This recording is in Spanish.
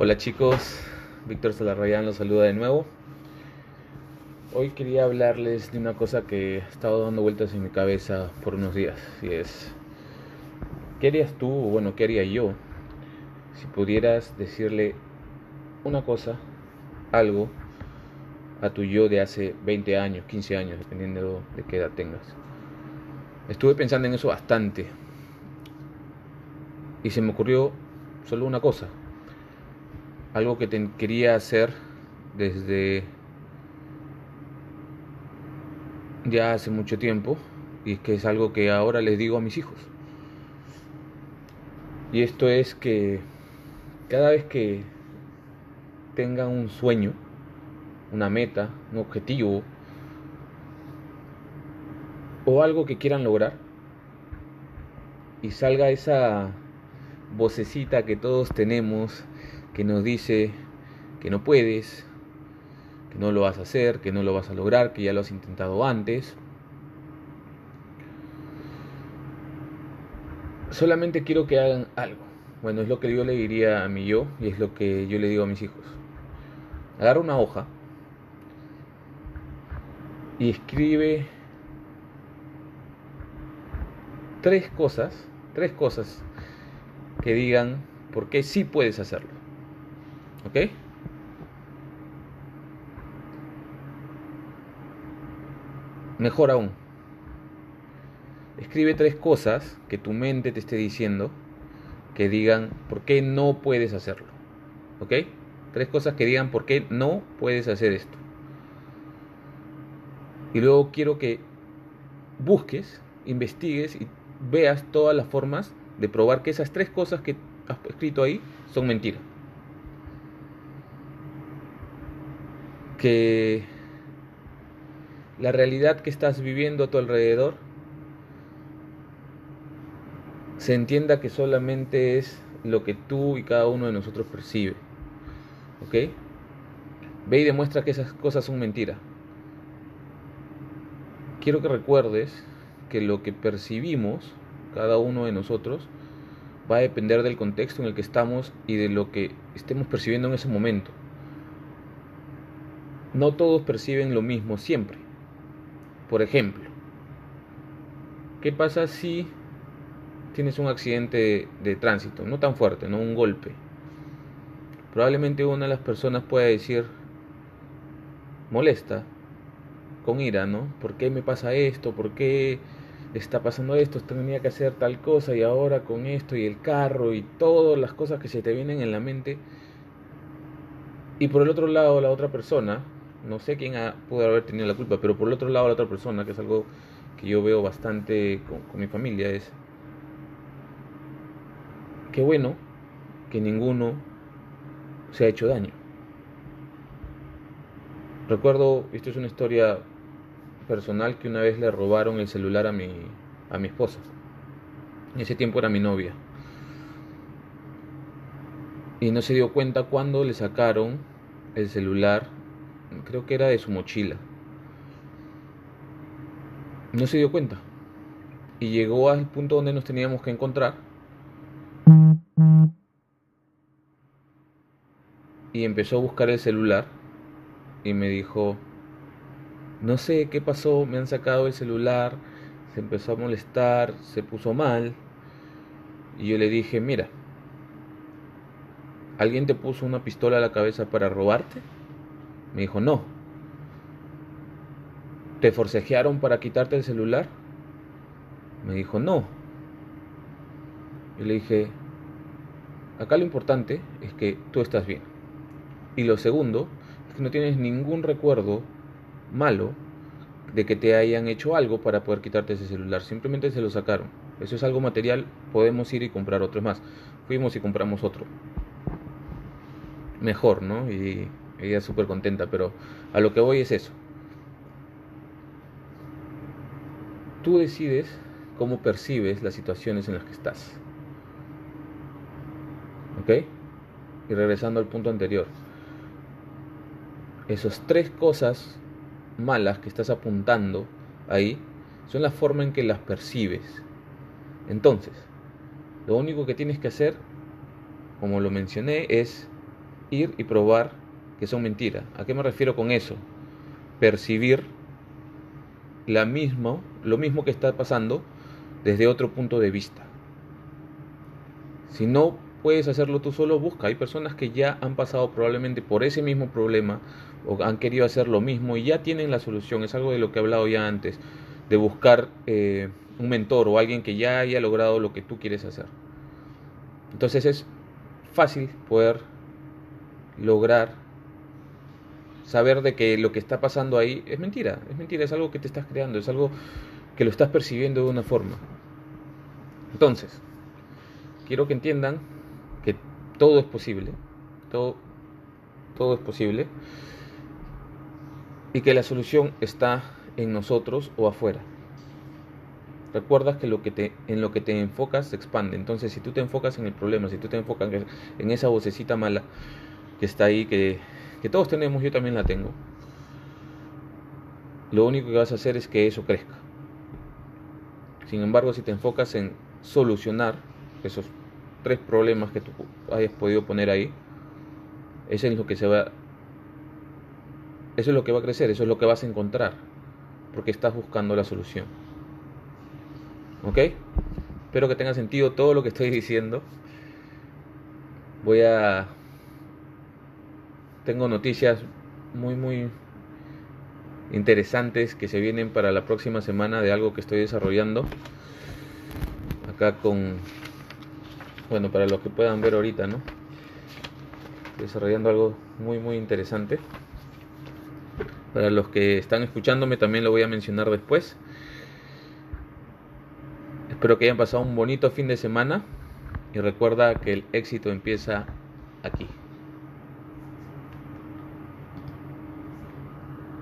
Hola chicos, Víctor Salarrayán los saluda de nuevo. Hoy quería hablarles de una cosa que ha estado dando vueltas en mi cabeza por unos días. Y es, ¿qué harías tú, o bueno, qué haría yo, si pudieras decirle una cosa, algo, a tu yo de hace 20 años, 15 años, dependiendo de qué edad tengas? Estuve pensando en eso bastante. Y se me ocurrió solo una cosa algo que te quería hacer desde ya hace mucho tiempo y que es algo que ahora les digo a mis hijos. Y esto es que cada vez que tengan un sueño, una meta, un objetivo o algo que quieran lograr y salga esa vocecita que todos tenemos que nos dice que no puedes, que no lo vas a hacer, que no lo vas a lograr, que ya lo has intentado antes. Solamente quiero que hagan algo. Bueno, es lo que yo le diría a mi yo y es lo que yo le digo a mis hijos. Agarra una hoja y escribe tres cosas, tres cosas que digan por qué sí puedes hacerlo. ¿Ok? Mejor aún, escribe tres cosas que tu mente te esté diciendo que digan por qué no puedes hacerlo. ¿Ok? Tres cosas que digan por qué no puedes hacer esto. Y luego quiero que busques, investigues y veas todas las formas de probar que esas tres cosas que has escrito ahí son mentiras. Que la realidad que estás viviendo a tu alrededor se entienda que solamente es lo que tú y cada uno de nosotros percibe. ¿Ok? Ve y demuestra que esas cosas son mentiras. Quiero que recuerdes que lo que percibimos, cada uno de nosotros, va a depender del contexto en el que estamos y de lo que estemos percibiendo en ese momento no todos perciben lo mismo siempre. Por ejemplo, ¿qué pasa si tienes un accidente de, tránsito? No tan fuerte, no un golpe. Probablemente una de las personas pueda decir, molesta, con ira, ¿no? ¿Por qué me pasa esto? ¿Por qué está pasando esto? Tenía que hacer tal cosa y ahora con esto y el carro y todas las cosas que se te vienen en la mente. Y por el otro lado, la otra persona no sé quién ha, pudo haber tenido la culpa, pero por el otro lado la otra persona, que es algo que yo veo bastante con, mi familia, es qué bueno que ninguno se ha hecho daño. Recuerdo, esto es una historia personal, que una vez le robaron el celular a mi, a mi esposa. En ese tiempo era mi novia. Y no se dio cuenta cuando le sacaron el celular creo que era de su mochila. No se dio cuenta. Y llegó al punto donde nos teníamos que encontrar. Y empezó a buscar el celular. Y me dijo, no sé qué pasó, me han sacado el celular. Se empezó a molestar, se puso mal. Y yo le dije, mira, ¿alguien te puso una pistola a la cabeza para robarte? Me dijo, no. ¿Te forcejearon para quitarte el celular? Me dijo, no. Y le dije, acá lo importante es que tú estás bien. Y lo segundo es que no tienes ningún recuerdo malo de que te hayan hecho algo para poder quitarte ese celular. Simplemente se lo sacaron. Eso es algo material, podemos ir y comprar otro más. Fuimos y compramos otro. Mejor, ¿no? Y ella súper contenta, pero a lo que voy es eso. Tú decides cómo percibes las situaciones en las que estás. ¿Ok? Y regresando al punto anterior. Esas tres cosas malas que estás apuntando ahí son la forma en que las percibes. Entonces, lo único que tienes que hacer, como lo mencioné, es ir y probar que son mentiras. ¿A qué me refiero con eso? Percibir la mismo, lo mismo que está pasando desde otro punto de vista. Si no puedes hacerlo tú solo, busca. Hay personas que ya han pasado probablemente por ese mismo problema o han querido hacer lo mismo y ya tienen la solución. Es algo de lo que he hablado ya antes, de buscar eh, un mentor o alguien que ya haya logrado lo que tú quieres hacer. Entonces es fácil poder lograr saber de que lo que está pasando ahí es mentira, es mentira, es algo que te estás creando, es algo que lo estás percibiendo de una forma. Entonces, quiero que entiendan que todo es posible, todo, todo es posible, y que la solución está en nosotros o afuera. Recuerdas que, lo que te, en lo que te enfocas se expande. Entonces, si tú te enfocas en el problema, si tú te enfocas en esa vocecita mala que está ahí, que, que todos tenemos, yo también la tengo, lo único que vas a hacer es que eso crezca. Sin embargo, si te enfocas en solucionar esos tres problemas que tú hayas podido poner ahí, eso es lo que se va eso es lo que va a crecer, eso es lo que vas a encontrar, porque estás buscando la solución. ¿Ok? Espero que tenga sentido todo lo que estoy diciendo. Voy a... Tengo noticias muy, muy interesantes que se vienen para la próxima semana de algo que estoy desarrollando. Acá con... Bueno, para los que puedan ver ahorita, ¿no? Desarrollando algo muy, muy interesante. Para los que están escuchándome también lo voy a mencionar después. Espero que hayan pasado un bonito fin de semana y recuerda que el éxito empieza aquí.